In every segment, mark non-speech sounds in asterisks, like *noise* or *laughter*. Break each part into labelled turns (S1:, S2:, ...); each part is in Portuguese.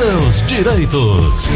S1: seus direitos.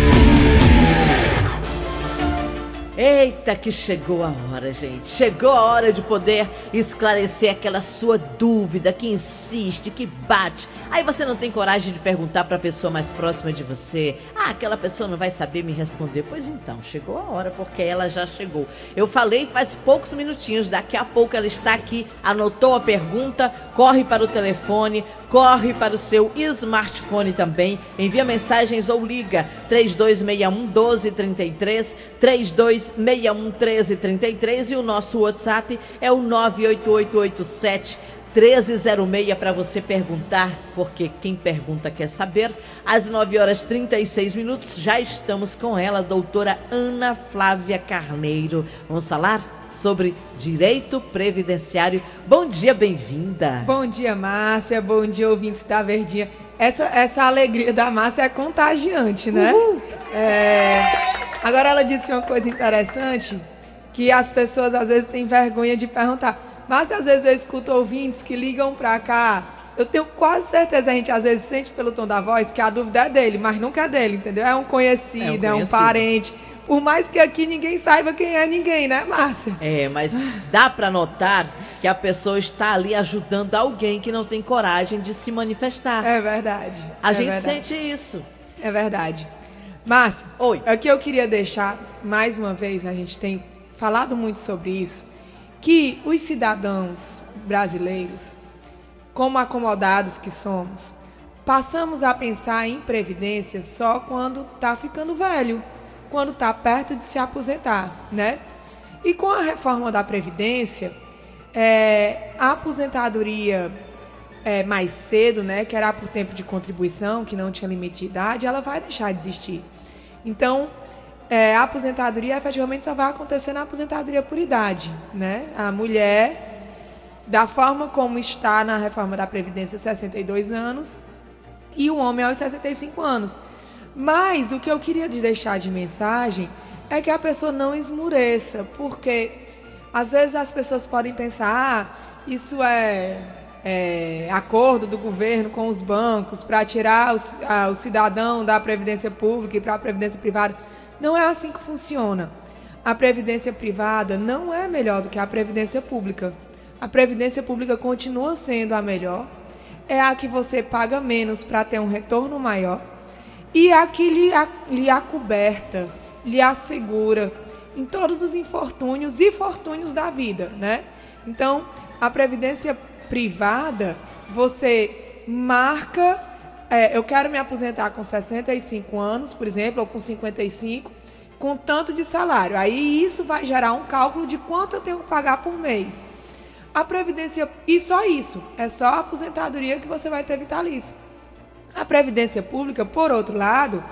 S2: Eita, que chegou a hora, gente. Chegou a hora de poder esclarecer aquela sua dúvida que insiste, que bate. Aí você não tem coragem de perguntar para a pessoa mais próxima de você. Ah, aquela pessoa não vai saber me responder. Pois então, chegou a hora, porque ela já chegou. Eu falei faz poucos minutinhos, daqui a pouco ela está aqui, anotou a pergunta, corre para o telefone, corre para o seu smartphone também, envia mensagens ou liga 3261 1233, 3261 1333 e o nosso WhatsApp é o 98887 1306 para você perguntar, porque quem pergunta quer saber. Às 9 horas 36 minutos, já estamos com ela, doutora Ana Flávia Carneiro. Vamos falar sobre direito previdenciário. Bom dia, bem-vinda.
S3: Bom dia, Márcia. Bom dia, ouvintes da Verdinha. Essa, essa alegria da Márcia é contagiante, né? Uhul. É... Agora ela disse uma coisa interessante que as pessoas às vezes têm vergonha de perguntar. Mas às vezes eu escuto ouvintes que ligam para cá. Eu tenho quase certeza, a gente às vezes sente pelo tom da voz que a dúvida é dele, mas nunca é dele, entendeu? É um conhecido, é um, conhecido. É um parente. Por mais que aqui ninguém saiba quem é ninguém, né, Márcia?
S2: É, mas dá para notar que a pessoa está ali ajudando alguém que não tem coragem de se manifestar.
S3: É verdade.
S2: A
S3: é
S2: gente
S3: verdade.
S2: sente isso.
S3: É verdade. Márcia, Oi. o que eu queria deixar, mais uma vez, a gente tem falado muito sobre isso, que os cidadãos brasileiros, como acomodados que somos, passamos a pensar em previdência só quando está ficando velho, quando está perto de se aposentar, né? E com a reforma da previdência, é, a aposentadoria é, mais cedo, né, que era por tempo de contribuição, que não tinha limite de idade, ela vai deixar de existir. Então, é, a aposentadoria efetivamente só vai acontecer na aposentadoria por idade. Né? A mulher, da forma como está na reforma da Previdência, 62 anos, e o homem aos 65 anos. Mas o que eu queria deixar de mensagem é que a pessoa não esmureça, porque às vezes as pessoas podem pensar, ah, isso é, é acordo do governo com os bancos para tirar o, a, o cidadão da previdência pública e para a previdência privada. Não é assim que funciona. A previdência privada não é melhor do que a previdência pública. A previdência pública continua sendo a melhor. É a que você paga menos para ter um retorno maior. E a que lhe, lhe acoberta, lhe assegura em todos os infortúnios e fortúnios da vida, né? Então, a previdência privada, você marca é, eu quero me aposentar com 65 anos, por exemplo, ou com 55, com tanto de salário. Aí isso vai gerar um cálculo de quanto eu tenho que pagar por mês. A previdência, e só isso, é só a aposentadoria que você vai ter vitalício. A previdência pública, por outro lado,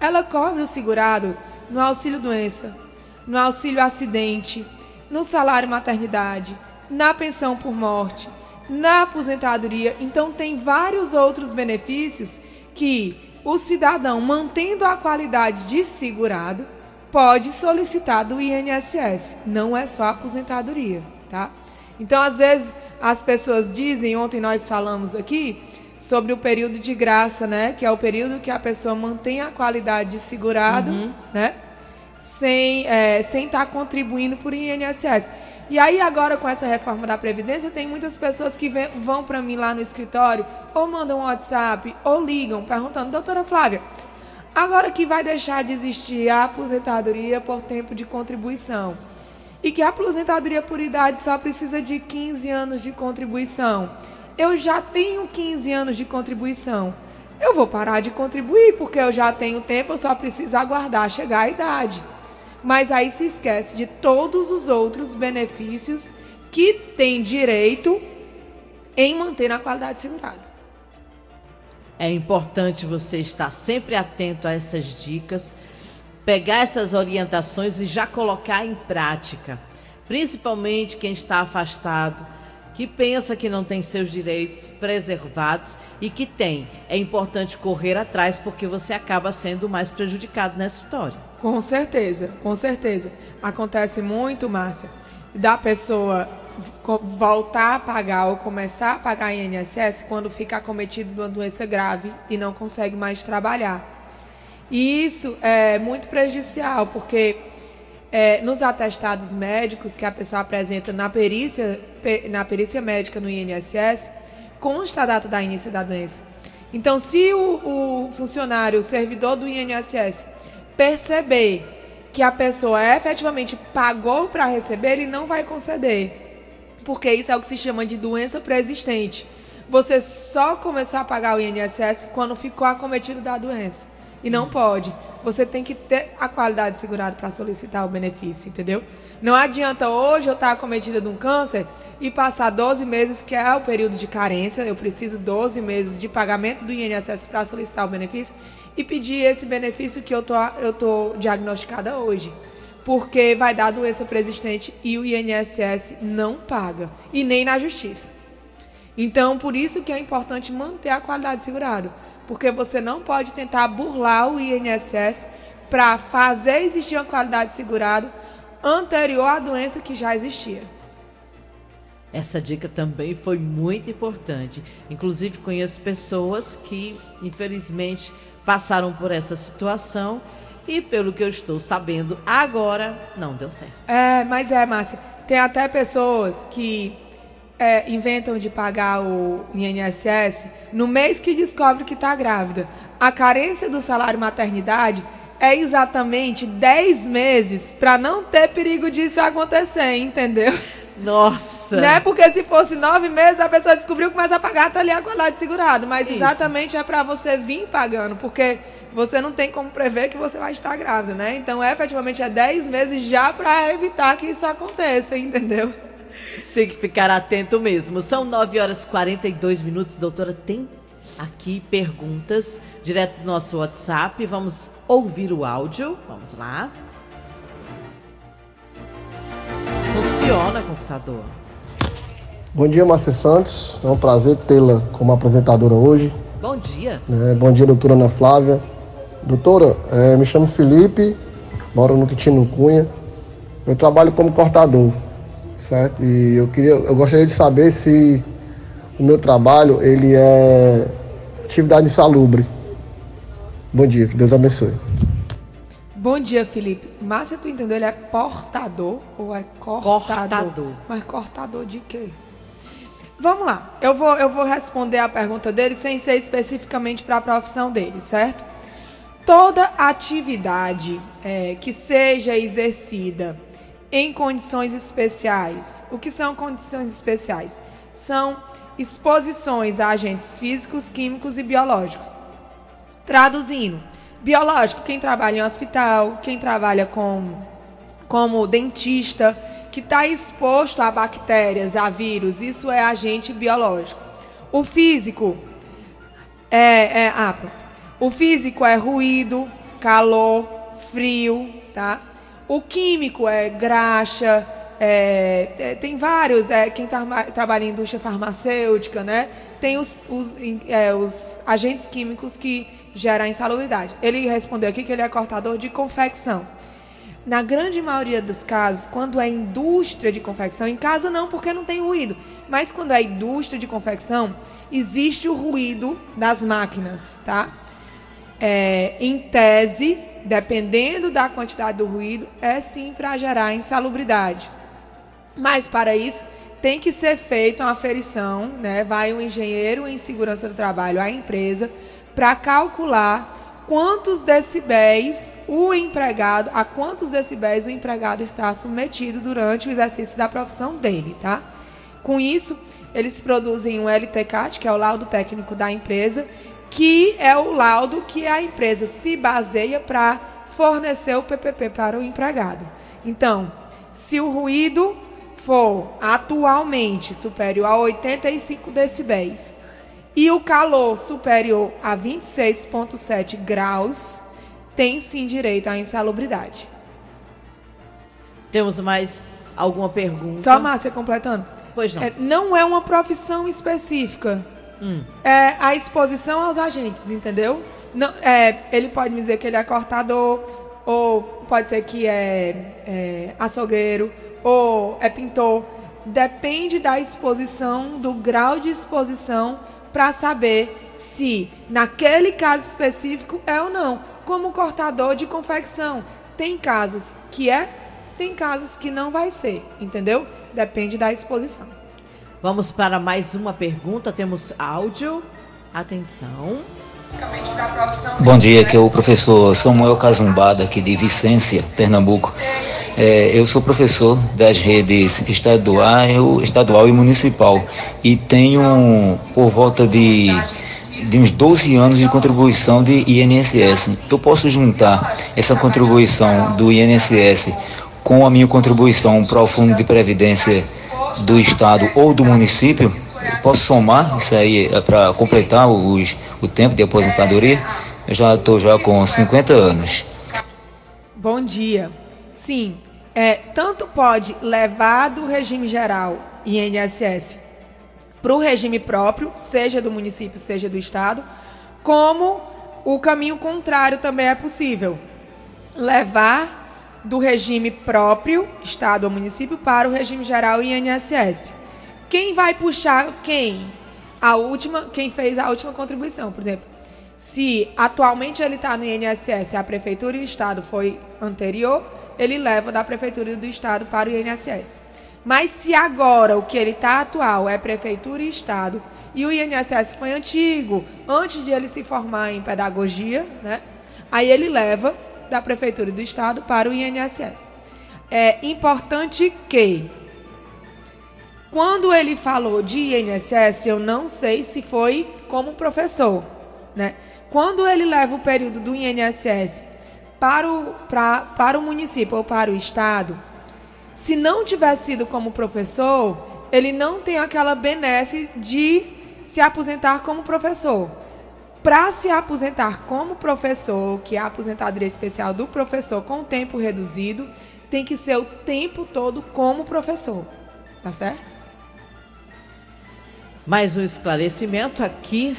S3: ela cobre o segurado no auxílio doença, no auxílio acidente, no salário maternidade, na pensão por morte, na aposentadoria. Então, tem vários outros benefícios que o cidadão, mantendo a qualidade de segurado, pode solicitar do INSS. Não é só a aposentadoria, tá? Então, às vezes, as pessoas dizem, ontem nós falamos aqui, sobre o período de graça, né? Que é o período que a pessoa mantém a qualidade de segurado, uhum. né? Sem é, sem estar tá contribuindo por INSS. E aí agora com essa reforma da previdência tem muitas pessoas que vem, vão para mim lá no escritório ou mandam um WhatsApp ou ligam perguntando, doutora Flávia, agora que vai deixar de existir a aposentadoria por tempo de contribuição e que a aposentadoria por idade só precisa de 15 anos de contribuição. Eu já tenho 15 anos de contribuição. Eu vou parar de contribuir porque eu já tenho tempo, eu só preciso aguardar chegar a idade mas aí se esquece de todos os outros benefícios que tem direito em manter a qualidade segurada.
S2: É importante você estar sempre atento a essas dicas, pegar essas orientações e já colocar em prática. Principalmente quem está afastado, que pensa que não tem seus direitos preservados e que tem. É importante correr atrás porque você acaba sendo mais prejudicado nessa história.
S3: Com certeza, com certeza. Acontece muito, Márcia, da pessoa voltar a pagar ou começar a pagar INSS quando fica acometido de uma doença grave e não consegue mais trabalhar. E isso é muito prejudicial, porque é, nos atestados médicos que a pessoa apresenta na perícia, na perícia médica no INSS, consta a data da início da doença. Então, se o, o funcionário, o servidor do INSS, perceber que a pessoa efetivamente pagou para receber, ele não vai conceder. Porque isso é o que se chama de doença pré-existente. Você só começou a pagar o INSS quando ficou acometido da doença. E não pode. Você tem que ter a qualidade segurada para solicitar o benefício, entendeu? Não adianta hoje eu estar acometida de um câncer e passar 12 meses, que é o período de carência, eu preciso 12 meses de pagamento do INSS para solicitar o benefício e pedir esse benefício que eu tô, eu tô diagnosticada hoje. Porque vai dar doença preexistente e o INSS não paga. E nem na justiça. Então, por isso que é importante manter a qualidade segurada. Porque você não pode tentar burlar o INSS para fazer existir uma qualidade segurada anterior à doença que já existia.
S2: Essa dica também foi muito importante. Inclusive, conheço pessoas que, infelizmente, passaram por essa situação e, pelo que eu estou sabendo agora, não deu certo.
S3: É, mas é, Márcia. Tem até pessoas que é, inventam de pagar o INSS no mês que descobre que está grávida. A carência do salário maternidade é exatamente 10 meses para não ter perigo disso acontecer, entendeu?
S2: Nossa!
S3: Né? Porque se fosse nove meses, a pessoa descobriu que começa a pagar, tá ali a qualidade segurado. Mas Isso. exatamente é para você vir pagando, porque você não tem como prever que você vai estar grávida, né? Então, é, efetivamente, é dez meses já para evitar que isso aconteça, entendeu?
S2: Tem que ficar atento mesmo. São 9 horas e 42 minutos. Doutora, tem aqui perguntas direto do nosso WhatsApp. Vamos ouvir o áudio. Vamos lá. Funciona computador.
S4: Bom dia, Márcia Santos. É um prazer tê-la como apresentadora hoje.
S2: Bom dia.
S4: É, bom dia, doutora Ana Flávia. Doutora, é, me chamo Felipe, moro no Quitino Cunha. Eu trabalho como cortador certo? E eu queria, eu gostaria de saber se o meu trabalho ele é atividade insalubre. Bom dia, que Deus abençoe.
S3: Bom dia, Felipe. Márcia, tu entendeu? Ele é portador ou é cortador? Cortador. Mas cortador de quê? Vamos lá. Eu vou, eu vou responder a pergunta dele sem ser especificamente para a profissão dele, certo? Toda atividade é, que seja exercida em condições especiais. O que são condições especiais? São exposições a agentes físicos, químicos e biológicos. Traduzindo, biológico, quem trabalha em hospital, quem trabalha com, como dentista, que está exposto a bactérias, a vírus, isso é agente biológico. O físico é, é ah. O físico é ruído, calor, frio, tá? O químico é graxa, é, é, tem vários, é, quem tá, trabalha em indústria farmacêutica, né? Tem os, os, é, os agentes químicos que geram insalubridade. Ele respondeu aqui que ele é cortador de confecção. Na grande maioria dos casos, quando é indústria de confecção, em casa não, porque não tem ruído, mas quando é indústria de confecção, existe o ruído das máquinas, tá? É, em tese, dependendo da quantidade do ruído, é sim para gerar insalubridade. Mas para isso tem que ser feita uma aferição, né? Vai um engenheiro em segurança do trabalho à empresa para calcular quantos decibéis o empregado, a quantos decibéis o empregado está submetido durante o exercício da profissão dele, tá? Com isso, eles produzem um LTCAT, que é o laudo técnico da empresa, que é o laudo que a empresa se baseia para fornecer o PPP para o empregado. Então, se o ruído for atualmente superior a 85 decibéis e o calor superior a 26,7 graus, tem sim direito à insalubridade.
S2: Temos mais alguma pergunta?
S3: Só Márcia completando.
S2: Pois não.
S3: É, não é uma profissão específica. Hum. É a exposição aos agentes, entendeu? Não, é, ele pode me dizer que ele é cortador, ou pode ser que é, é açougueiro, ou é pintor. depende da exposição, do grau de exposição, para saber se naquele caso específico é ou não. Como cortador de confecção. Tem casos que é, tem casos que não vai ser, entendeu? Depende da exposição.
S2: Vamos para mais uma pergunta. Temos áudio. Atenção.
S5: Bom dia, aqui é o professor Samuel Cazumbada, aqui de Vicência, Pernambuco. É, eu sou professor das redes estadual, estadual e municipal e tenho por volta de, de uns 12 anos de contribuição de INSS. Eu posso juntar essa contribuição do INSS com a minha contribuição para o Fundo de Previdência do Estado ou do município? Posso somar isso aí é para completar os, o tempo de aposentadoria? Eu já estou já com 50 anos.
S3: Bom dia. Sim, é, tanto pode levar do regime geral INSS para o regime próprio, seja do município, seja do estado, como o caminho contrário também é possível. Levar do regime próprio, estado ou município, para o regime geral INSS. Quem vai puxar quem? A última, quem fez a última contribuição, por exemplo. Se atualmente ele está no INSS, a prefeitura e o estado foi anterior, ele leva da prefeitura e do estado para o INSS. Mas se agora o que ele está atual é prefeitura e estado e o INSS foi antigo, antes de ele se formar em pedagogia, né? Aí ele leva da prefeitura e do estado para o INSS. É importante que quando ele falou de INSS, eu não sei se foi como professor, né? Quando ele leva o período do INSS para o, pra, para o município ou para o estado, se não tiver sido como professor, ele não tem aquela benesse de se aposentar como professor. Para se aposentar como professor, que é a aposentadoria especial do professor com tempo reduzido, tem que ser o tempo todo como professor. Tá certo?
S2: Mais um esclarecimento aqui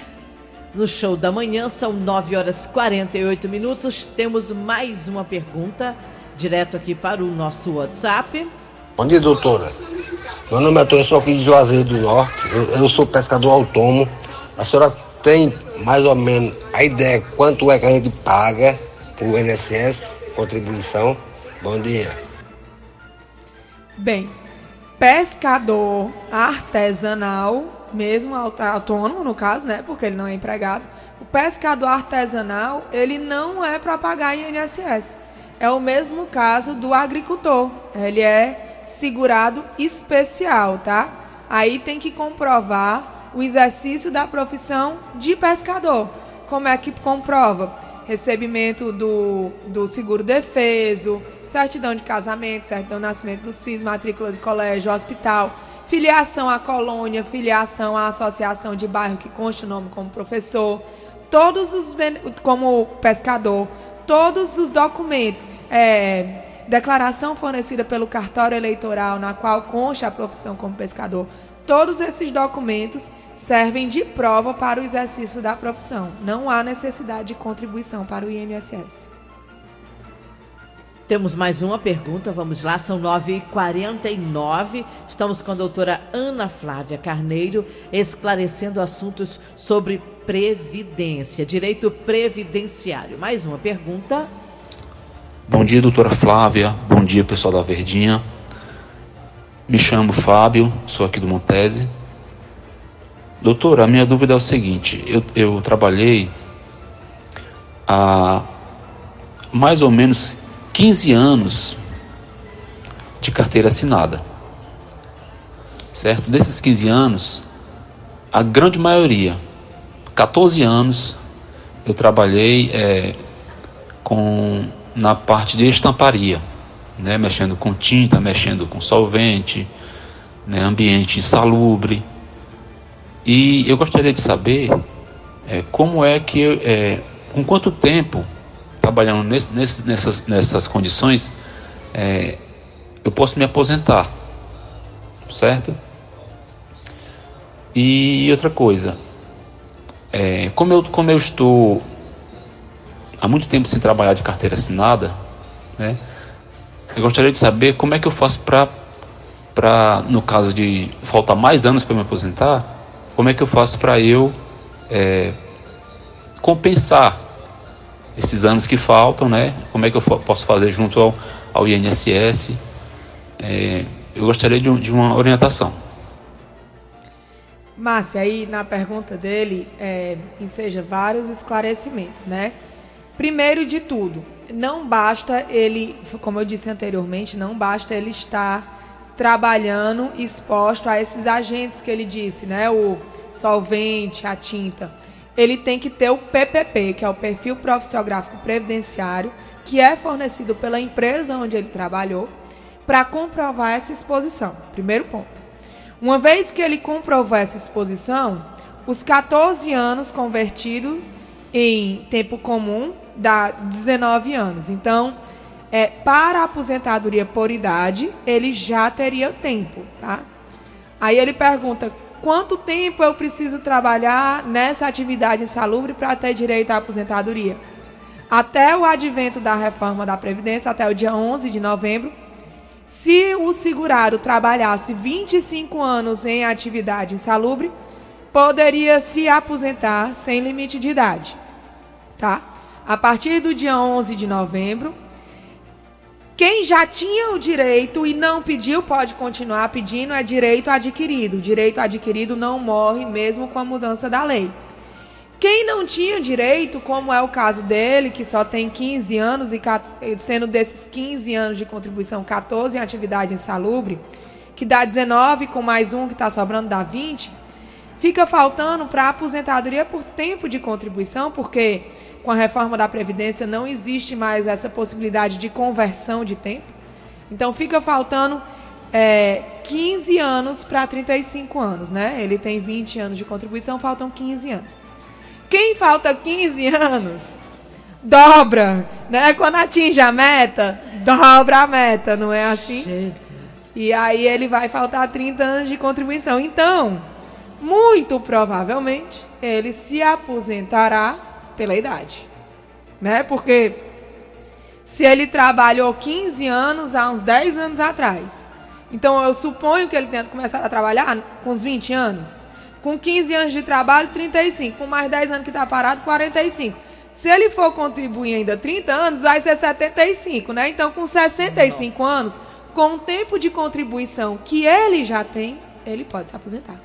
S2: no show da manhã, são 9 horas 48 minutos. Temos mais uma pergunta direto aqui para o nosso WhatsApp.
S6: Bom dia, doutora. Meu nome é Antônio, eu sou aqui de Juazeiro do Norte. Eu, eu sou pescador autônomo. A senhora tem mais ou menos a ideia quanto é que a gente paga por INSS, contribuição? Bom dia.
S3: Bem, pescador artesanal mesmo autônomo no caso, né, porque ele não é empregado, o pescador artesanal, ele não é para pagar INSS. É o mesmo caso do agricultor. Ele é segurado especial, tá? Aí tem que comprovar o exercício da profissão de pescador. Como é que comprova? Recebimento do, do seguro defeso, certidão de casamento, certidão de nascimento dos filhos, matrícula de colégio, hospital filiação à colônia, filiação à associação de bairro que consta o nome como professor, todos os como pescador, todos os documentos, é, declaração fornecida pelo cartório eleitoral na qual consta a profissão como pescador, todos esses documentos servem de prova para o exercício da profissão. Não há necessidade de contribuição para o INSS.
S2: Temos mais uma pergunta, vamos lá, são 9h49. Estamos com a doutora Ana Flávia Carneiro, esclarecendo assuntos sobre previdência, direito previdenciário. Mais uma pergunta.
S7: Bom dia, doutora Flávia. Bom dia, pessoal da Verdinha. Me chamo Fábio, sou aqui do Montese. Doutora, a minha dúvida é o seguinte: eu, eu trabalhei há mais ou menos 15 anos de carteira assinada. Certo? Desses 15 anos, a grande maioria, 14 anos, eu trabalhei é, com na parte de estamparia, né, mexendo com tinta, mexendo com solvente, né, ambiente insalubre. E eu gostaria de saber é, como é que, é, com quanto tempo trabalhando nesse, nesse, nessas, nessas condições, é, eu posso me aposentar, certo? E outra coisa, é, como, eu, como eu estou há muito tempo sem trabalhar de carteira assinada, né, eu gostaria de saber como é que eu faço para no caso de faltar mais anos para me aposentar, como é que eu faço para eu é, compensar esses anos que faltam, né? Como é que eu posso fazer junto ao, ao INSS? É, eu gostaria de, de, uma orientação.
S3: Márcia, aí na pergunta dele, é, enseja vários esclarecimentos, né? Primeiro de tudo, não basta ele, como eu disse anteriormente, não basta ele estar trabalhando exposto a esses agentes que ele disse, né? O solvente, a tinta ele tem que ter o PPP, que é o perfil profissiográfico previdenciário, que é fornecido pela empresa onde ele trabalhou, para comprovar essa exposição. Primeiro ponto. Uma vez que ele comprovou essa exposição, os 14 anos convertido em tempo comum dá 19 anos. Então, é, para a aposentadoria por idade, ele já teria tempo, tá? Aí ele pergunta quanto tempo eu preciso trabalhar nessa atividade insalubre para ter direito à aposentadoria. Até o advento da reforma da Previdência, até o dia 11 de novembro, se o segurado trabalhasse 25 anos em atividade insalubre, poderia se aposentar sem limite de idade. Tá? A partir do dia 11 de novembro, quem já tinha o direito e não pediu pode continuar pedindo, é direito adquirido. Direito adquirido não morre mesmo com a mudança da lei. Quem não tinha direito, como é o caso dele, que só tem 15 anos e sendo desses 15 anos de contribuição 14 em atividade insalubre, que dá 19 com mais um que está sobrando dá 20, fica faltando para aposentadoria por tempo de contribuição, porque com a reforma da Previdência não existe mais essa possibilidade de conversão de tempo. Então fica faltando é, 15 anos para 35 anos, né? Ele tem 20 anos de contribuição, faltam 15 anos. Quem falta 15 anos dobra, né? Quando atinge a meta, dobra a meta, não é assim? Jesus. E aí ele vai faltar 30 anos de contribuição. Então, muito provavelmente, ele se aposentará pela idade. Né? Porque se ele trabalhou 15 anos há uns 10 anos atrás, então eu suponho que ele tenha começado a trabalhar com uns 20 anos. Com 15 anos de trabalho, 35. Com mais 10 anos que está parado, 45. Se ele for contribuir ainda 30 anos, vai ser 75, né? Então, com 65 Nossa. anos, com o tempo de contribuição que ele já tem, ele pode se aposentar.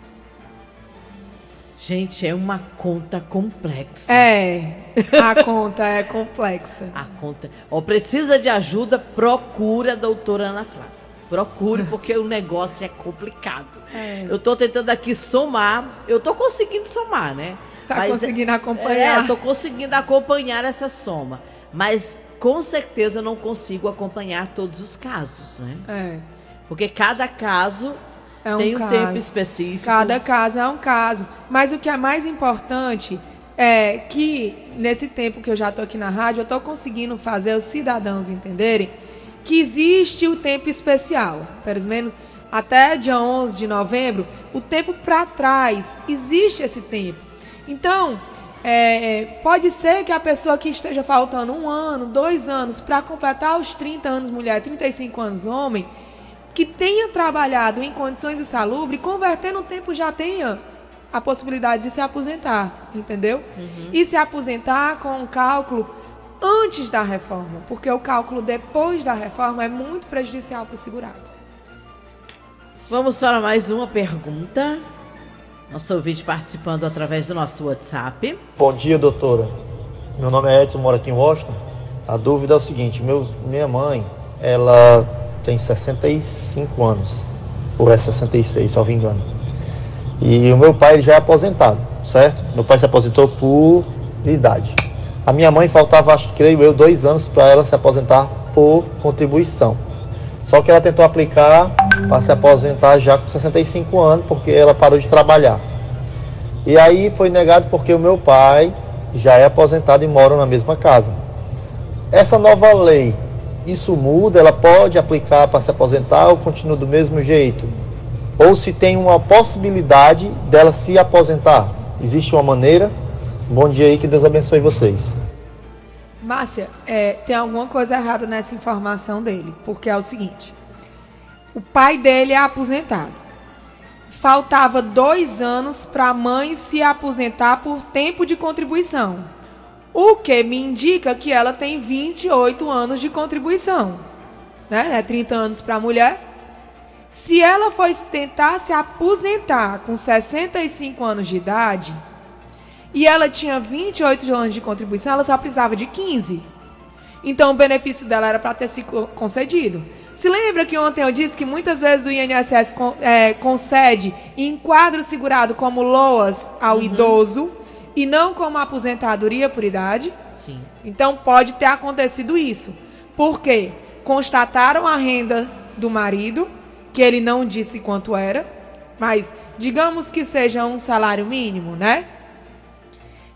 S2: Gente, é uma conta complexa.
S3: É, a *laughs* conta é complexa.
S2: A conta. Ó, precisa de ajuda, procura a doutora Ana Flávia. Procure, porque o negócio é complicado. É. Eu estou tentando aqui somar. Eu estou conseguindo somar, né?
S3: Tá Mas, conseguindo acompanhar?
S2: É, tô conseguindo acompanhar essa soma. Mas com certeza eu não consigo acompanhar todos os casos, né?
S3: É.
S2: Porque cada caso é um Tem um caso. tempo específico.
S3: Cada caso é um caso. Mas o que é mais importante é que, nesse tempo que eu já estou aqui na rádio, eu estou conseguindo fazer os cidadãos entenderem que existe o tempo especial. Pelo menos até dia 11 de novembro, o tempo para trás, existe esse tempo. Então, é, pode ser que a pessoa que esteja faltando um ano, dois anos, para completar os 30 anos mulher, 35 anos homem, que tenha trabalhado em condições insalubres, converter no tempo já tenha a possibilidade de se aposentar, entendeu? Uhum. E se aposentar com um cálculo antes da reforma, porque o cálculo depois da reforma é muito prejudicial para o segurado.
S2: Vamos para mais uma pergunta. Nosso ouvinte participando através do nosso WhatsApp.
S8: Bom dia, doutora. Meu nome é Edson, moro aqui em Washington. A dúvida é o seguinte: meu, minha mãe, ela tem 65 anos, ou é 66, só me engano. E o meu pai já é aposentado, certo? Meu pai se aposentou por idade. A minha mãe faltava, acho que creio eu, dois anos para ela se aposentar por contribuição. Só que ela tentou aplicar para se aposentar já com 65 anos, porque ela parou de trabalhar. E aí foi negado porque o meu pai já é aposentado e mora na mesma casa. Essa nova lei isso muda, ela pode aplicar para se aposentar ou continua do mesmo jeito? Ou se tem uma possibilidade dela se aposentar? Existe uma maneira? Bom dia aí, que Deus abençoe vocês.
S3: Márcia, é, tem alguma coisa errada nessa informação dele, porque é o seguinte: O pai dele é aposentado. Faltava dois anos para a mãe se aposentar por tempo de contribuição. O que me indica que ela tem 28 anos de contribuição. Né? É 30 anos para a mulher. Se ela fosse tentar se aposentar com 65 anos de idade e ela tinha 28 anos de contribuição, ela só precisava de 15. Então o benefício dela era para ter sido concedido. Se lembra que ontem eu disse que muitas vezes o INSS é, concede em quadro segurado como LOAS ao uhum. idoso e não como aposentadoria por idade?
S2: Sim.
S3: Então pode ter acontecido isso. Por quê? Constataram a renda do marido, que ele não disse quanto era, mas digamos que seja um salário mínimo, né?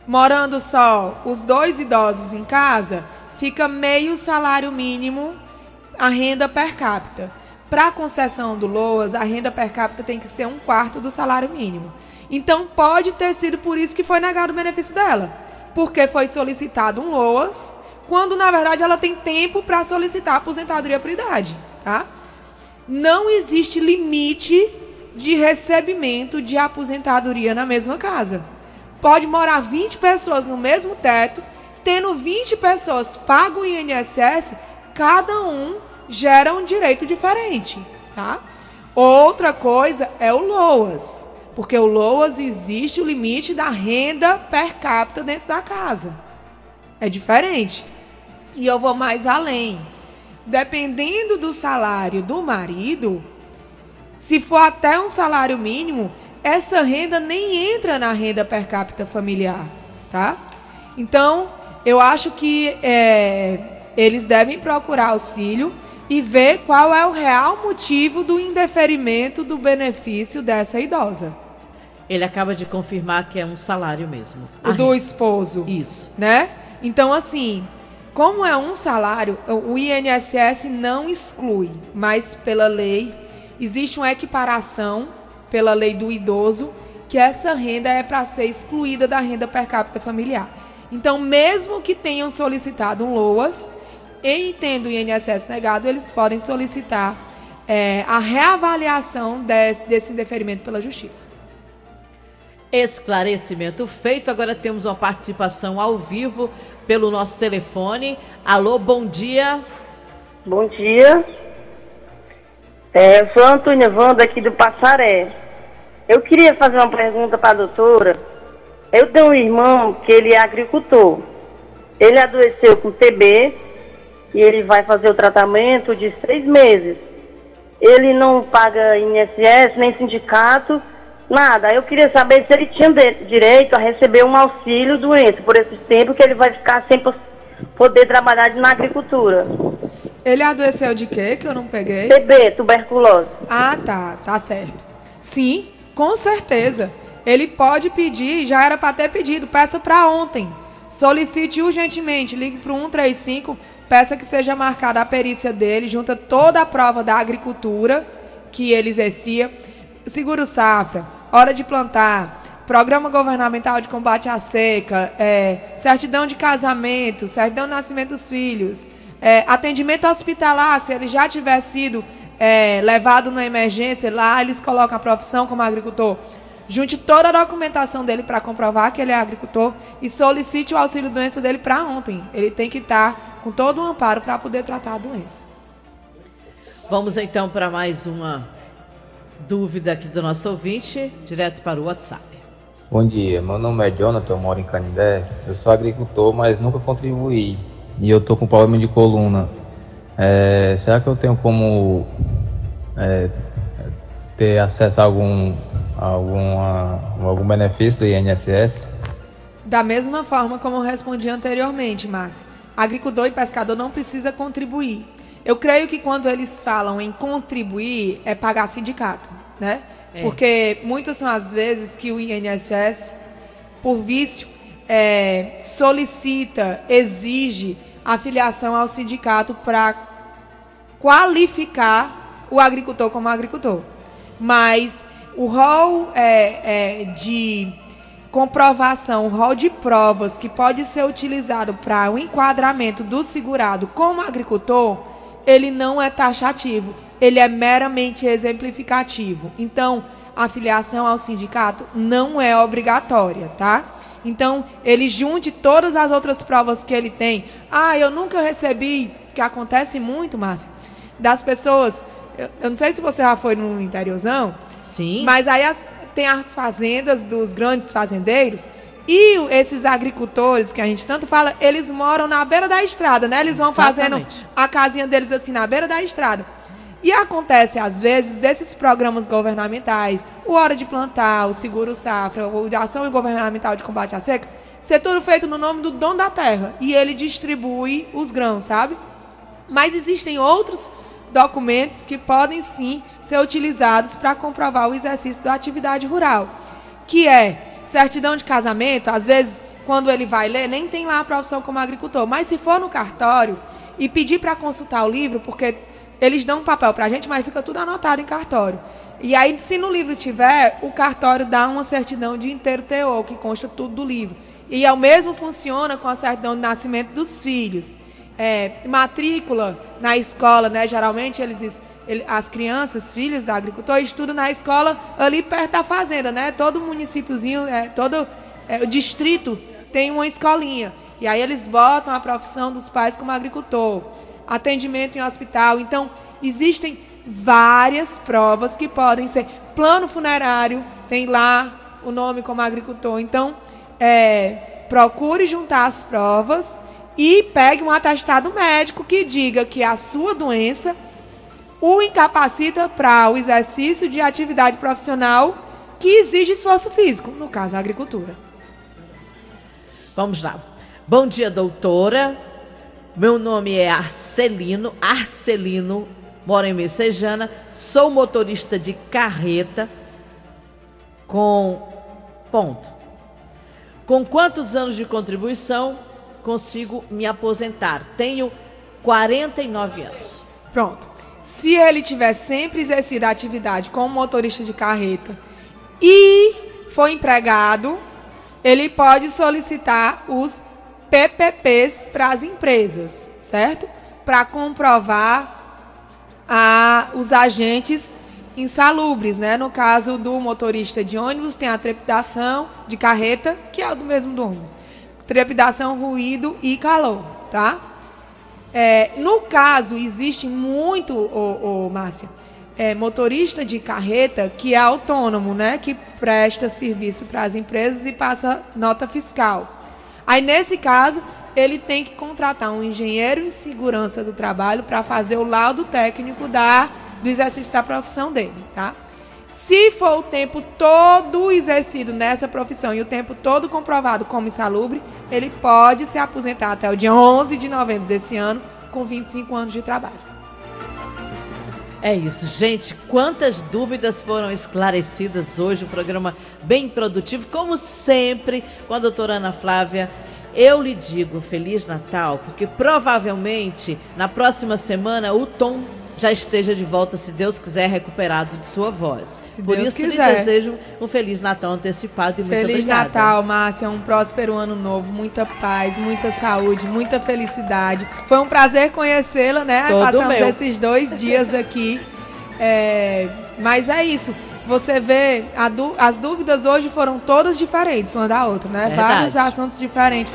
S3: Morando só os dois idosos em casa, fica meio salário mínimo a renda per capita. Para a concessão do LOAS, a renda per capita tem que ser um quarto do salário mínimo. Então pode ter sido por isso que foi negado o benefício dela, porque foi solicitado um LOAS, quando na verdade ela tem tempo para solicitar aposentadoria por idade, tá? Não existe limite de recebimento de aposentadoria na mesma casa. Pode morar 20 pessoas no mesmo teto, tendo 20 pessoas pago o INSS, cada um gera um direito diferente, tá? Outra coisa é o LOAS, porque o LOAS existe o limite da renda per capita dentro da casa. É diferente. E eu vou mais além. Dependendo do salário do marido, se for até um salário mínimo, essa renda nem entra na renda per capita familiar, tá? Então, eu acho que é, eles devem procurar auxílio e ver qual é o real motivo do indeferimento do benefício dessa idosa.
S2: Ele acaba de confirmar que é um salário mesmo.
S3: O do esposo.
S2: Isso.
S3: Né? Então, assim, como é um salário, o INSS não exclui, mas pela lei existe uma equiparação pela lei do idoso que essa renda é para ser excluída da renda per capita familiar. Então, mesmo que tenham solicitado um LOAS, e tendo o INSS negado, eles podem solicitar é, a reavaliação desse, desse indeferimento pela Justiça.
S2: Esclarecimento feito. Agora temos uma participação ao vivo pelo nosso telefone. Alô, bom dia.
S9: Bom dia. É, eu sou Antônia Wanda aqui do Passaré. Eu queria fazer uma pergunta para a doutora eu tenho um irmão que ele é agricultor. Ele adoeceu com TB e ele vai fazer o tratamento de seis meses. Ele não paga INSS, nem sindicato, nada. Eu queria saber se ele tinha direito a receber um auxílio doença por esse tempo que ele vai ficar sem poder trabalhar na agricultura.
S3: Ele adoeceu de quê que eu não peguei?
S9: TB, tuberculose.
S3: Ah, tá, tá certo. Sim, com certeza. Ele pode pedir, já era para ter pedido, peça para ontem. Solicite urgentemente, ligue para o 135, peça que seja marcada a perícia dele, junta toda a prova da agricultura que ele exercia, seguro safra, hora de plantar, programa governamental de combate à seca, é, certidão de casamento, certidão de nascimento dos filhos, é, atendimento hospitalar, se ele já tiver sido é, levado na emergência, lá eles colocam a profissão como agricultor. Junte toda a documentação dele para comprovar que ele é agricultor e solicite o auxílio doença dele para ontem. Ele tem que estar com todo o amparo para poder tratar a doença.
S2: Vamos então para mais uma dúvida aqui do nosso ouvinte, direto para o WhatsApp.
S10: Bom dia, meu nome é Jonathan, eu moro em Canindé. Eu sou agricultor, mas nunca contribuí. E eu tô com problema de coluna. É, será que eu tenho como é, ter acesso a algum alguma, algum benefício do INSS?
S3: Da mesma forma como eu respondi anteriormente, Márcia. Agricultor e pescador não precisa contribuir. Eu creio que quando eles falam em contribuir, é pagar sindicato, né? É. Porque muitas são as vezes que o INSS, por vício, é, solicita, exige a filiação ao sindicato para qualificar o agricultor como agricultor. Mas o rol é, é, de comprovação, o rol de provas que pode ser utilizado para o enquadramento do segurado como agricultor, ele não é taxativo, ele é meramente exemplificativo. Então, a filiação ao sindicato não é obrigatória, tá? Então, ele junte todas as outras provas que ele tem. Ah, eu nunca recebi, que acontece muito, Márcia, das pessoas. Eu, eu, não sei se você já foi no interiorzão.
S2: Sim.
S3: Mas aí as, tem as fazendas dos grandes fazendeiros. E esses agricultores que a gente tanto fala, eles moram na beira da estrada, né? Eles vão Exatamente. fazendo a casinha deles assim na beira da estrada. E acontece, às vezes, desses programas governamentais, o Hora de Plantar, o Seguro Safra, o de Ação Governamental de Combate à Seca, ser tudo feito no nome do dono da terra. E ele distribui os grãos, sabe? Mas existem outros documentos que podem sim ser utilizados para comprovar o exercício da atividade rural, que é certidão de casamento, às vezes quando ele vai ler, nem tem lá a profissão como agricultor, mas se for no cartório e pedir para consultar o livro, porque eles dão um papel para a gente, mas fica tudo anotado em cartório. E aí, se no livro tiver, o cartório dá uma certidão de inteiro teor, que consta tudo do livro. E é o mesmo funciona com a certidão de nascimento dos filhos. É, matrícula na escola, né? Geralmente eles, as crianças, filhos da agricultor, estudam na escola ali perto da fazenda, né? Todo municípiozinho, é, todo é, o distrito tem uma escolinha. E aí eles botam a profissão dos pais como agricultor atendimento em hospital. Então, existem várias provas que podem ser. Plano funerário, tem lá o nome como agricultor. Então, é, procure juntar as provas e pegue um atestado médico que diga que a sua doença o incapacita para o exercício de atividade profissional que exige esforço físico, no caso a agricultura.
S2: Vamos lá. Bom dia, doutora. Meu nome é Arcelino, Arcelino, moro em Messejana, sou motorista de carreta com ponto. Com quantos anos de contribuição consigo me aposentar? Tenho 49 anos.
S3: Pronto. Se ele tiver sempre exercido a atividade como motorista de carreta e for empregado, ele pode solicitar os PPPs para as empresas, certo? Para comprovar a, os agentes insalubres, né? No caso do motorista de ônibus, tem a trepidação de carreta, que é o mesmo do ônibus. Trepidação, ruído e calor, tá? É, no caso, existe muito, ô, ô, Márcia, é, motorista de carreta que é autônomo, né? Que presta serviço para as empresas e passa nota fiscal. Aí, nesse caso, ele tem que contratar um engenheiro em segurança do trabalho para fazer o laudo técnico da, do exercício da profissão dele, tá? Se for o tempo todo exercido nessa profissão e o tempo todo comprovado como insalubre, ele pode se aposentar até o dia 11 de novembro desse ano com 25 anos de trabalho.
S2: É isso, gente. Quantas dúvidas foram esclarecidas hoje? Um programa bem produtivo, como sempre, com a doutora Ana Flávia. Eu lhe digo Feliz Natal, porque provavelmente na próxima semana o Tom já esteja de volta, se Deus quiser, recuperado de sua voz. Se Por Deus isso, quiser. lhe desejo um Feliz Natal antecipado e
S3: Feliz
S2: muito obrigada.
S3: Natal, Márcia. Um próspero ano novo. Muita paz, muita saúde, muita felicidade. Foi um prazer conhecê-la, né? Todo Passamos meu. esses dois dias aqui. É... Mas é isso. Você vê, as dúvidas hoje foram todas diferentes, uma da outra, né? Verdade. Vários assuntos diferentes.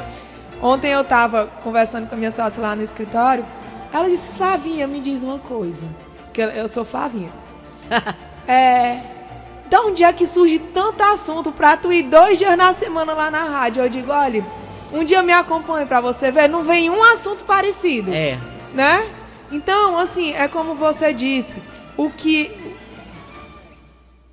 S3: Ontem eu estava conversando com a minha sócia lá no escritório ela disse, Flavinha, me diz uma coisa. Que eu sou Flavinha. *laughs* é. Da onde é que surge tanto assunto pra tu ir dois dias na semana lá na rádio? Eu digo, olha, um dia me acompanhe pra você ver, não vem um assunto parecido.
S2: É.
S3: Né? Então, assim, é como você disse, o que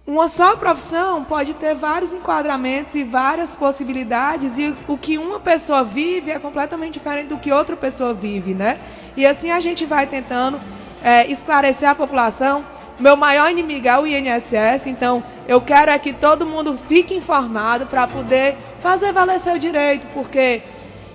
S3: uma só profissão pode ter vários enquadramentos e várias possibilidades e o que uma pessoa vive é completamente diferente do que outra pessoa vive, né? E assim a gente vai tentando é, esclarecer a população. Meu maior inimigo é o INSS, então eu quero é que todo mundo fique informado para poder fazer valer seu direito, porque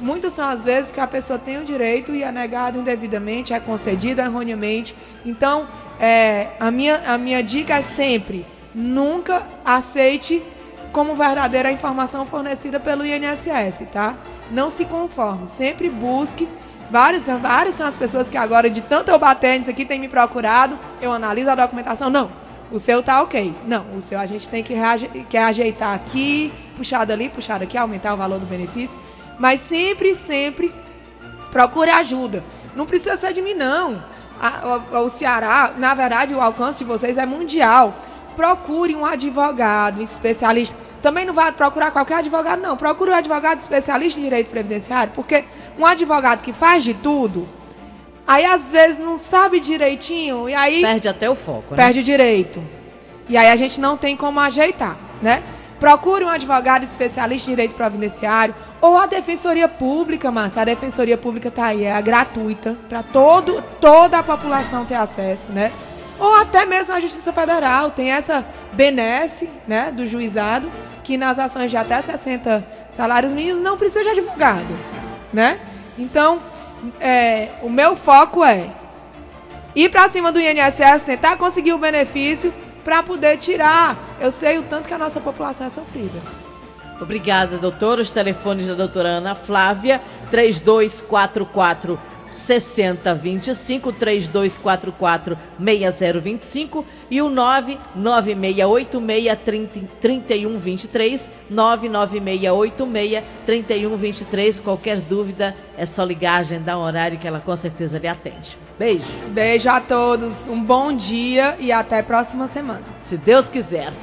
S3: muitas são as vezes que a pessoa tem o direito e é negado indevidamente, é concedido erroneamente. Então, é, a, minha, a minha dica é sempre nunca aceite como verdadeira a informação fornecida pelo INSS, tá? Não se conforme, sempre busque Várias, várias são as pessoas que agora, de tanto eu bater nisso aqui, têm me procurado, eu analiso a documentação. Não, o seu tá ok. Não, o seu a gente tem que, que ajeitar aqui, puxar dali, puxar daqui, aumentar o valor do benefício. Mas sempre, sempre procure ajuda. Não precisa ser de mim, não. A, o, o Ceará, na verdade, o alcance de vocês é mundial. Procure um advogado, especialista. Também não vai procurar qualquer advogado, não. Procure um advogado especialista em direito previdenciário, porque um advogado que faz de tudo, aí às vezes não sabe direitinho e aí.
S2: Perde até o foco,
S3: né? Perde direito. E aí a gente não tem como ajeitar, né? Procure um advogado especialista em direito providenciário ou a Defensoria Pública, Márcia. A Defensoria Pública está aí, é gratuita para todo, toda a população ter acesso, né? Ou até mesmo a Justiça Federal tem essa benesse, né, do juizado, que nas ações de até 60 salários mínimos não precisa de advogado, né? Então, é, o meu foco é ir para cima do INSS, tentar conseguir o benefício para poder tirar. Eu sei o tanto que a nossa população é sofrida.
S2: Obrigada, doutora. Os telefones da doutora Ana Flávia, 3244 6025 3244 6025 e o 99686 3123 99686 3123 qualquer dúvida é só ligar agendar um horário que ela com certeza lhe atende. Beijo.
S3: Beijo a todos um bom dia e até a próxima semana.
S2: Se Deus quiser